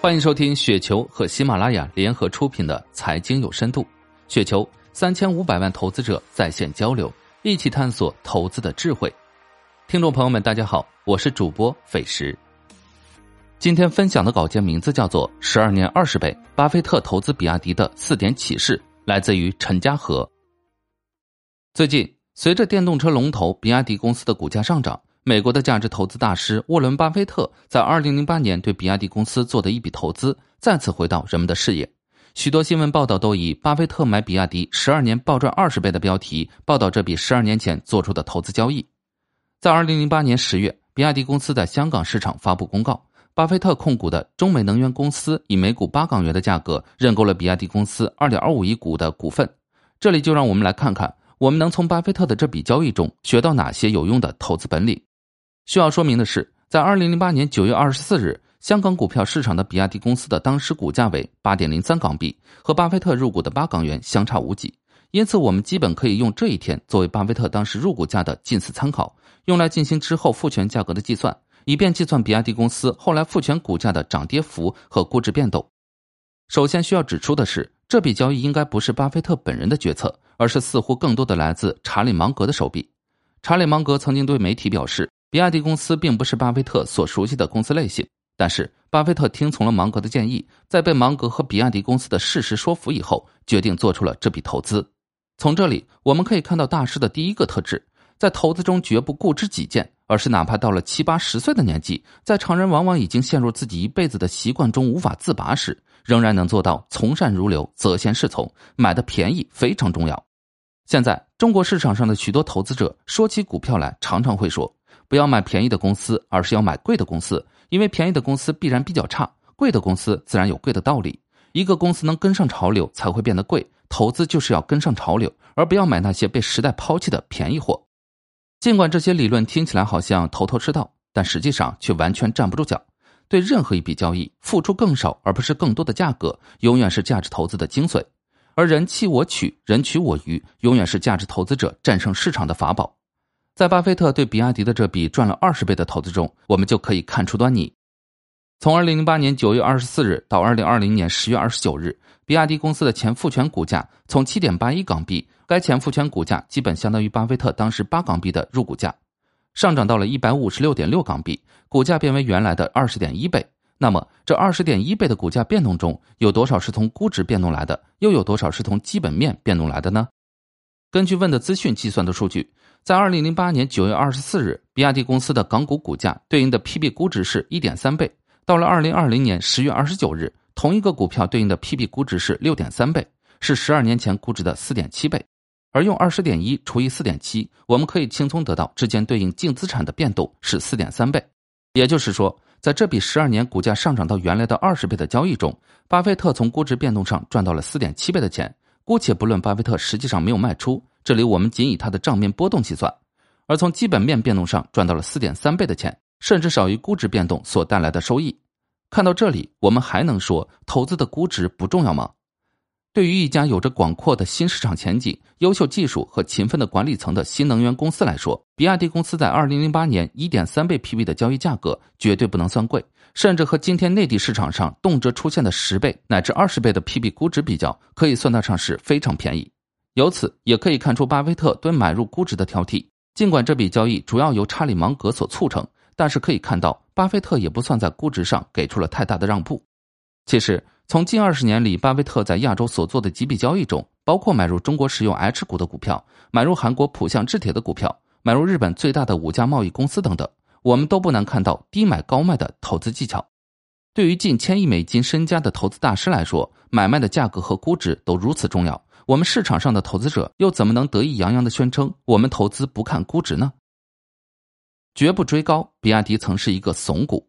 欢迎收听雪球和喜马拉雅联合出品的《财经有深度》，雪球三千五百万投资者在线交流，一起探索投资的智慧。听众朋友们，大家好，我是主播费时。今天分享的稿件名字叫做《十二年二十倍，巴菲特投资比亚迪的四点启示》，来自于陈家和。最近，随着电动车龙头比亚迪公司的股价上涨。美国的价值投资大师沃伦·巴菲特在2008年对比亚迪公司做的一笔投资，再次回到人们的视野。许多新闻报道都以“巴菲特买比亚迪十二年暴赚二十倍”的标题报道这笔十二年前做出的投资交易。在2008年十月，比亚迪公司在香港市场发布公告，巴菲特控股的中美能源公司以每股八港元的价格认购了比亚迪公司2.25亿股的股份。这里就让我们来看看，我们能从巴菲特的这笔交易中学到哪些有用的投资本领。需要说明的是，在二零零八年九月二十四日，香港股票市场的比亚迪公司的当时股价为八点零三港币，和巴菲特入股的八港元相差无几。因此，我们基本可以用这一天作为巴菲特当时入股价的近似参考，用来进行之后复权价格的计算，以便计算比亚迪公司后来复权股价的涨跌幅和估值变动。首先需要指出的是，这笔交易应该不是巴菲特本人的决策，而是似乎更多的来自查理芒格的手笔。查理芒格曾经对媒体表示。比亚迪公司并不是巴菲特所熟悉的公司类型，但是巴菲特听从了芒格的建议，在被芒格和比亚迪公司的事实说服以后，决定做出了这笔投资。从这里我们可以看到大师的第一个特质，在投资中绝不固执己见，而是哪怕到了七八十岁的年纪，在常人往往已经陷入自己一辈子的习惯中无法自拔时，仍然能做到从善如流、择先是从。买的便宜非常重要。现在中国市场上的许多投资者说起股票来，常常会说。不要买便宜的公司，而是要买贵的公司，因为便宜的公司必然比较差，贵的公司自然有贵的道理。一个公司能跟上潮流才会变得贵，投资就是要跟上潮流，而不要买那些被时代抛弃的便宜货。尽管这些理论听起来好像头头是道，但实际上却完全站不住脚。对任何一笔交易，付出更少而不是更多的价格，永远是价值投资的精髓。而人弃我取，人取我予，永远是价值投资者战胜市场的法宝。在巴菲特对比亚迪的这笔赚了二十倍的投资中，我们就可以看出端倪。从二零零八年九月二十四日到二零二零年十月二十九日，比亚迪公司的前复权股价从七点八一港币，该前复权股价基本相当于巴菲特当时八港币的入股价，上涨到了一百五十六点六港币，股价变为原来的二十点一倍。那么，这二十点一倍的股价变动中，有多少是从估值变动来的？又有多少是从基本面变动来的呢？根据问的资讯计算的数据。在二零零八年九月二十四日，比亚迪公司的港股股价对应的 PB 估值是一点三倍。到了二零二零年十月二十九日，同一个股票对应的 PB 估值是六点三倍，是十二年前估值的四点七倍。而用二十点一除以四点七，我们可以轻松得到之间对应净资产的变动是四点三倍。也就是说，在这笔十二年股价上涨到原来的二十倍的交易中，巴菲特从估值变动上赚到了四点七倍的钱。姑且不论巴菲特实际上没有卖出。这里我们仅以他的账面波动计算，而从基本面变动上赚到了四点三倍的钱，甚至少于估值变动所带来的收益。看到这里，我们还能说投资的估值不重要吗？对于一家有着广阔的新市场前景、优秀技术和勤奋的管理层的新能源公司来说，比亚迪公司在二零零八年一点三倍 PB 的交易价格绝对不能算贵，甚至和今天内地市场上动辄出现的十倍乃至二十倍的 PB 估值比较，可以算得上是非常便宜。由此也可以看出，巴菲特对买入估值的挑剔。尽管这笔交易主要由查理芒格所促成，但是可以看到，巴菲特也不算在估值上给出了太大的让步。其实，从近二十年里，巴菲特在亚洲所做的几笔交易中，包括买入中国石油 H 股的股票，买入韩国浦项制铁的股票，买入日本最大的五家贸易公司等等，我们都不难看到低买高卖的投资技巧。对于近千亿美金身家的投资大师来说，买卖的价格和估值都如此重要。我们市场上的投资者又怎么能得意洋洋的宣称我们投资不看估值呢？绝不追高，比亚迪曾是一个怂股。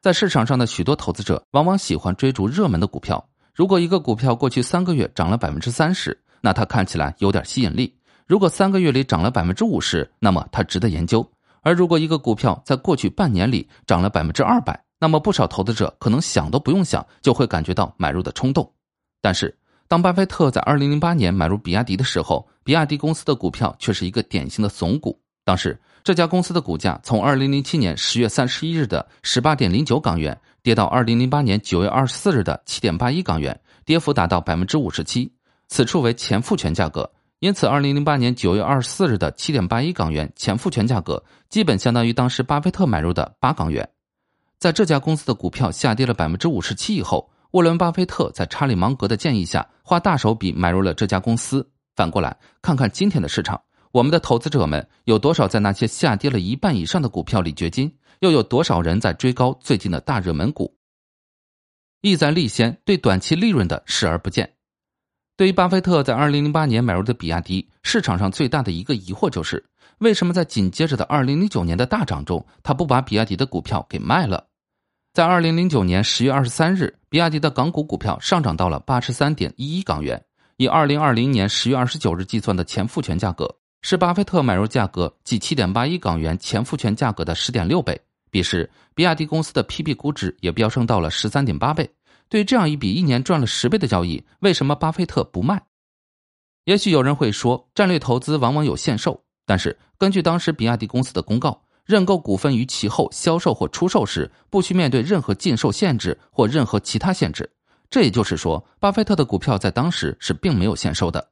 在市场上的许多投资者往往喜欢追逐热门的股票。如果一个股票过去三个月涨了百分之三十，那它看起来有点吸引力；如果三个月里涨了百分之五十，那么它值得研究。而如果一个股票在过去半年里涨了百分之二百，那么不少投资者可能想都不用想就会感觉到买入的冲动。但是，当巴菲特在二零零八年买入比亚迪的时候，比亚迪公司的股票却是一个典型的怂股。当时，这家公司的股价从二零零七年十月三十一日的十八点零九港元跌到二零零八年九月二十四日的七点八一港元，跌幅达到百分之五十七。此处为前复权价格，因此二零零八年九月二十四日的七点八一港元前复权价格，基本相当于当时巴菲特买入的八港元。在这家公司的股票下跌了百分之五十七以后，沃伦·巴菲特在查理·芒格的建议下，花大手笔买入了这家公司。反过来看看今天的市场。我们的投资者们有多少在那些下跌了一半以上的股票里掘金？又有多少人在追高最近的大热门股？意在立先，对短期利润的视而不见。对于巴菲特在二零零八年买入的比亚迪，市场上最大的一个疑惑就是：为什么在紧接着的二零零九年的大涨中，他不把比亚迪的股票给卖了？在二零零九年十月二十三日，比亚迪的港股股票上涨到了八十三点一一港元，以二零二零年十月二十九日计算的前复权价格。是巴菲特买入价格即七点八一港元前复权价格的十点六倍。彼时，比亚迪公司的 P/B 估值也飙升到了十三点八倍。对这样一笔一年赚了十倍的交易，为什么巴菲特不卖？也许有人会说，战略投资往往有限售。但是，根据当时比亚迪公司的公告，认购股份于其后销售或出售时，不需面对任何禁售限制或任何其他限制。这也就是说，巴菲特的股票在当时是并没有限售的。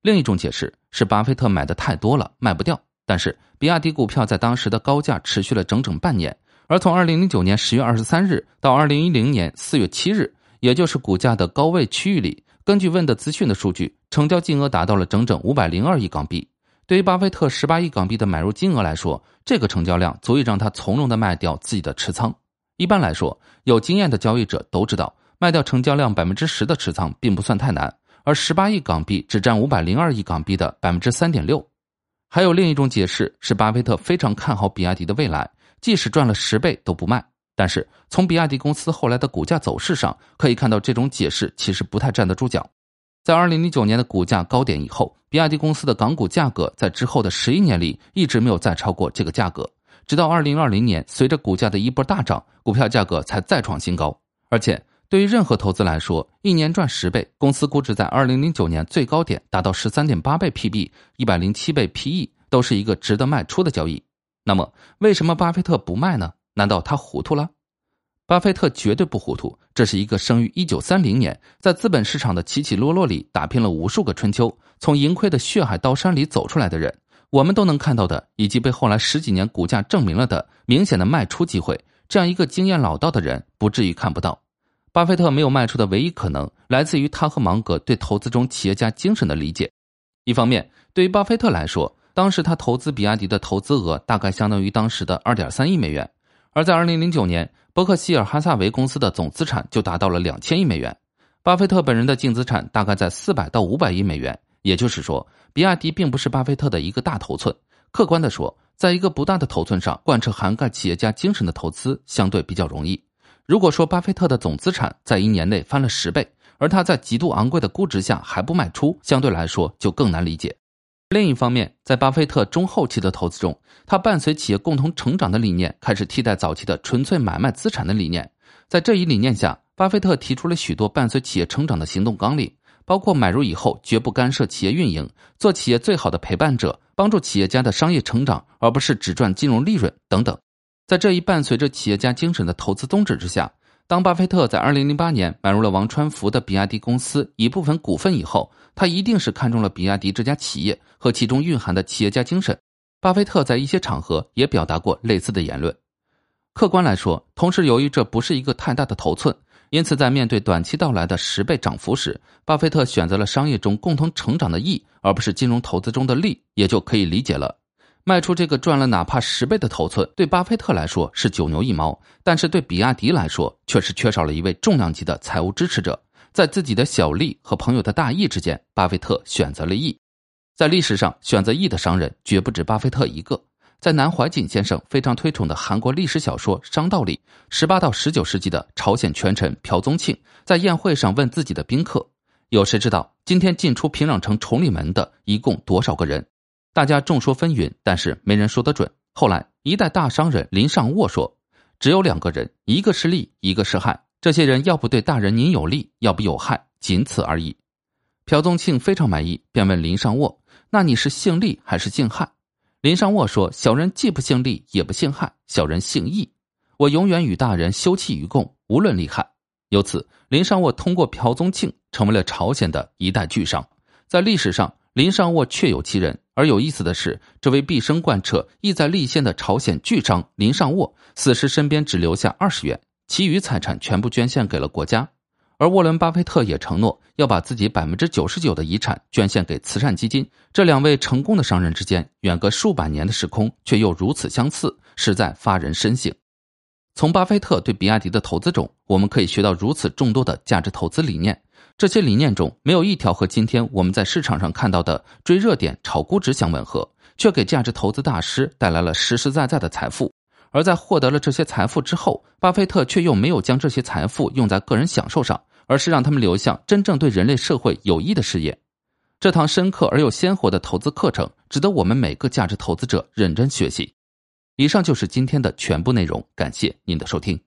另一种解释是，巴菲特买的太多了，卖不掉。但是，比亚迪股票在当时的高价持续了整整半年，而从二零零九年十月二十三日到二零一零年四月七日，也就是股价的高位区域里，根据问的资讯的数据，成交金额达到了整整五百零二亿港币。对于巴菲特十八亿港币的买入金额来说，这个成交量足以让他从容的卖掉自己的持仓。一般来说，有经验的交易者都知道，卖掉成交量百分之十的持仓并不算太难。而十八亿港币只占五百零二亿港币的百分之三点六，还有另一种解释是，巴菲特非常看好比亚迪的未来，即使赚了十倍都不卖。但是从比亚迪公司后来的股价走势上可以看到，这种解释其实不太站得住脚。在二零零九年的股价高点以后，比亚迪公司的港股价格在之后的十一年里一直没有再超过这个价格，直到二零二零年，随着股价的一波大涨，股票价格才再创新高，而且。对于任何投资来说，一年赚十倍，公司估值在二零零九年最高点达到十三点八倍 PB，一百零七倍 PE，都是一个值得卖出的交易。那么，为什么巴菲特不卖呢？难道他糊涂了？巴菲特绝对不糊涂，这是一个生于一九三零年，在资本市场的起起落落里打拼了无数个春秋，从盈亏的血海刀山里走出来的人。我们都能看到的，以及被后来十几年股价证明了的明显的卖出机会，这样一个经验老道的人，不至于看不到。巴菲特没有卖出的唯一可能，来自于他和芒格对投资中企业家精神的理解。一方面，对于巴菲特来说，当时他投资比亚迪的投资额大概相当于当时的二点三亿美元；而在二零零九年，伯克希尔哈萨维公司的总资产就达到了两千亿美元，巴菲特本人的净资产大概在四百到五百亿美元。也就是说，比亚迪并不是巴菲特的一个大头寸。客观的说，在一个不大的头寸上贯彻涵盖企业家精神的投资，相对比较容易。如果说巴菲特的总资产在一年内翻了十倍，而他在极度昂贵的估值下还不卖出，相对来说就更难理解。另一方面，在巴菲特中后期的投资中，他伴随企业共同成长的理念，开始替代早期的纯粹买卖资产的理念。在这一理念下，巴菲特提出了许多伴随企业成长的行动纲领，包括买入以后绝不干涉企业运营，做企业最好的陪伴者，帮助企业家的商业成长，而不是只赚金融利润等等。在这一伴随着企业家精神的投资宗旨之下，当巴菲特在二零零八年买入了王传福的比亚迪公司一部分股份以后，他一定是看中了比亚迪这家企业和其中蕴含的企业家精神。巴菲特在一些场合也表达过类似的言论。客观来说，同时由于这不是一个太大的头寸，因此在面对短期到来的十倍涨幅时，巴菲特选择了商业中共同成长的益，而不是金融投资中的利，也就可以理解了。卖出这个赚了哪怕十倍的头寸，对巴菲特来说是九牛一毛，但是对比亚迪来说却是缺少了一位重量级的财务支持者。在自己的小利和朋友的大义之间，巴菲特选择了义。在历史上，选择义的商人绝不止巴菲特一个。在南怀瑾先生非常推崇的韩国历史小说《商道》里，十八到十九世纪的朝鲜权臣朴宗庆在宴会上问自己的宾客：“有谁知道今天进出平壤城崇礼门的一共多少个人？”大家众说纷纭，但是没人说得准。后来，一代大商人林尚沃说：“只有两个人，一个是利，一个是害。这些人要不对大人您有利，要不有害，仅此而已。”朴宗庆非常满意，便问林尚沃：“那你是姓利还是姓害？”林尚沃说：“小人既不姓利，也不姓害，小人姓义。我永远与大人休戚与共，无论利害。”由此，林尚沃通过朴宗庆成为了朝鲜的一代巨商。在历史上，林尚沃确有其人。而有意思的是，这位毕生贯彻意在立宪的朝鲜巨商林尚沃，死时身边只留下二十元，其余财产全部捐献给了国家。而沃伦·巴菲特也承诺要把自己百分之九十九的遗产捐献给慈善基金。这两位成功的商人之间，远隔数百年的时空，却又如此相似，实在发人深省。从巴菲特对比亚迪的投资中，我们可以学到如此众多的价值投资理念。这些理念中没有一条和今天我们在市场上看到的追热点、炒估值相吻合，却给价值投资大师带来了实实在在的财富。而在获得了这些财富之后，巴菲特却又没有将这些财富用在个人享受上。而是让他们流向真正对人类社会有益的事业。这堂深刻而又鲜活的投资课程，值得我们每个价值投资者认真学习。以上就是今天的全部内容，感谢您的收听。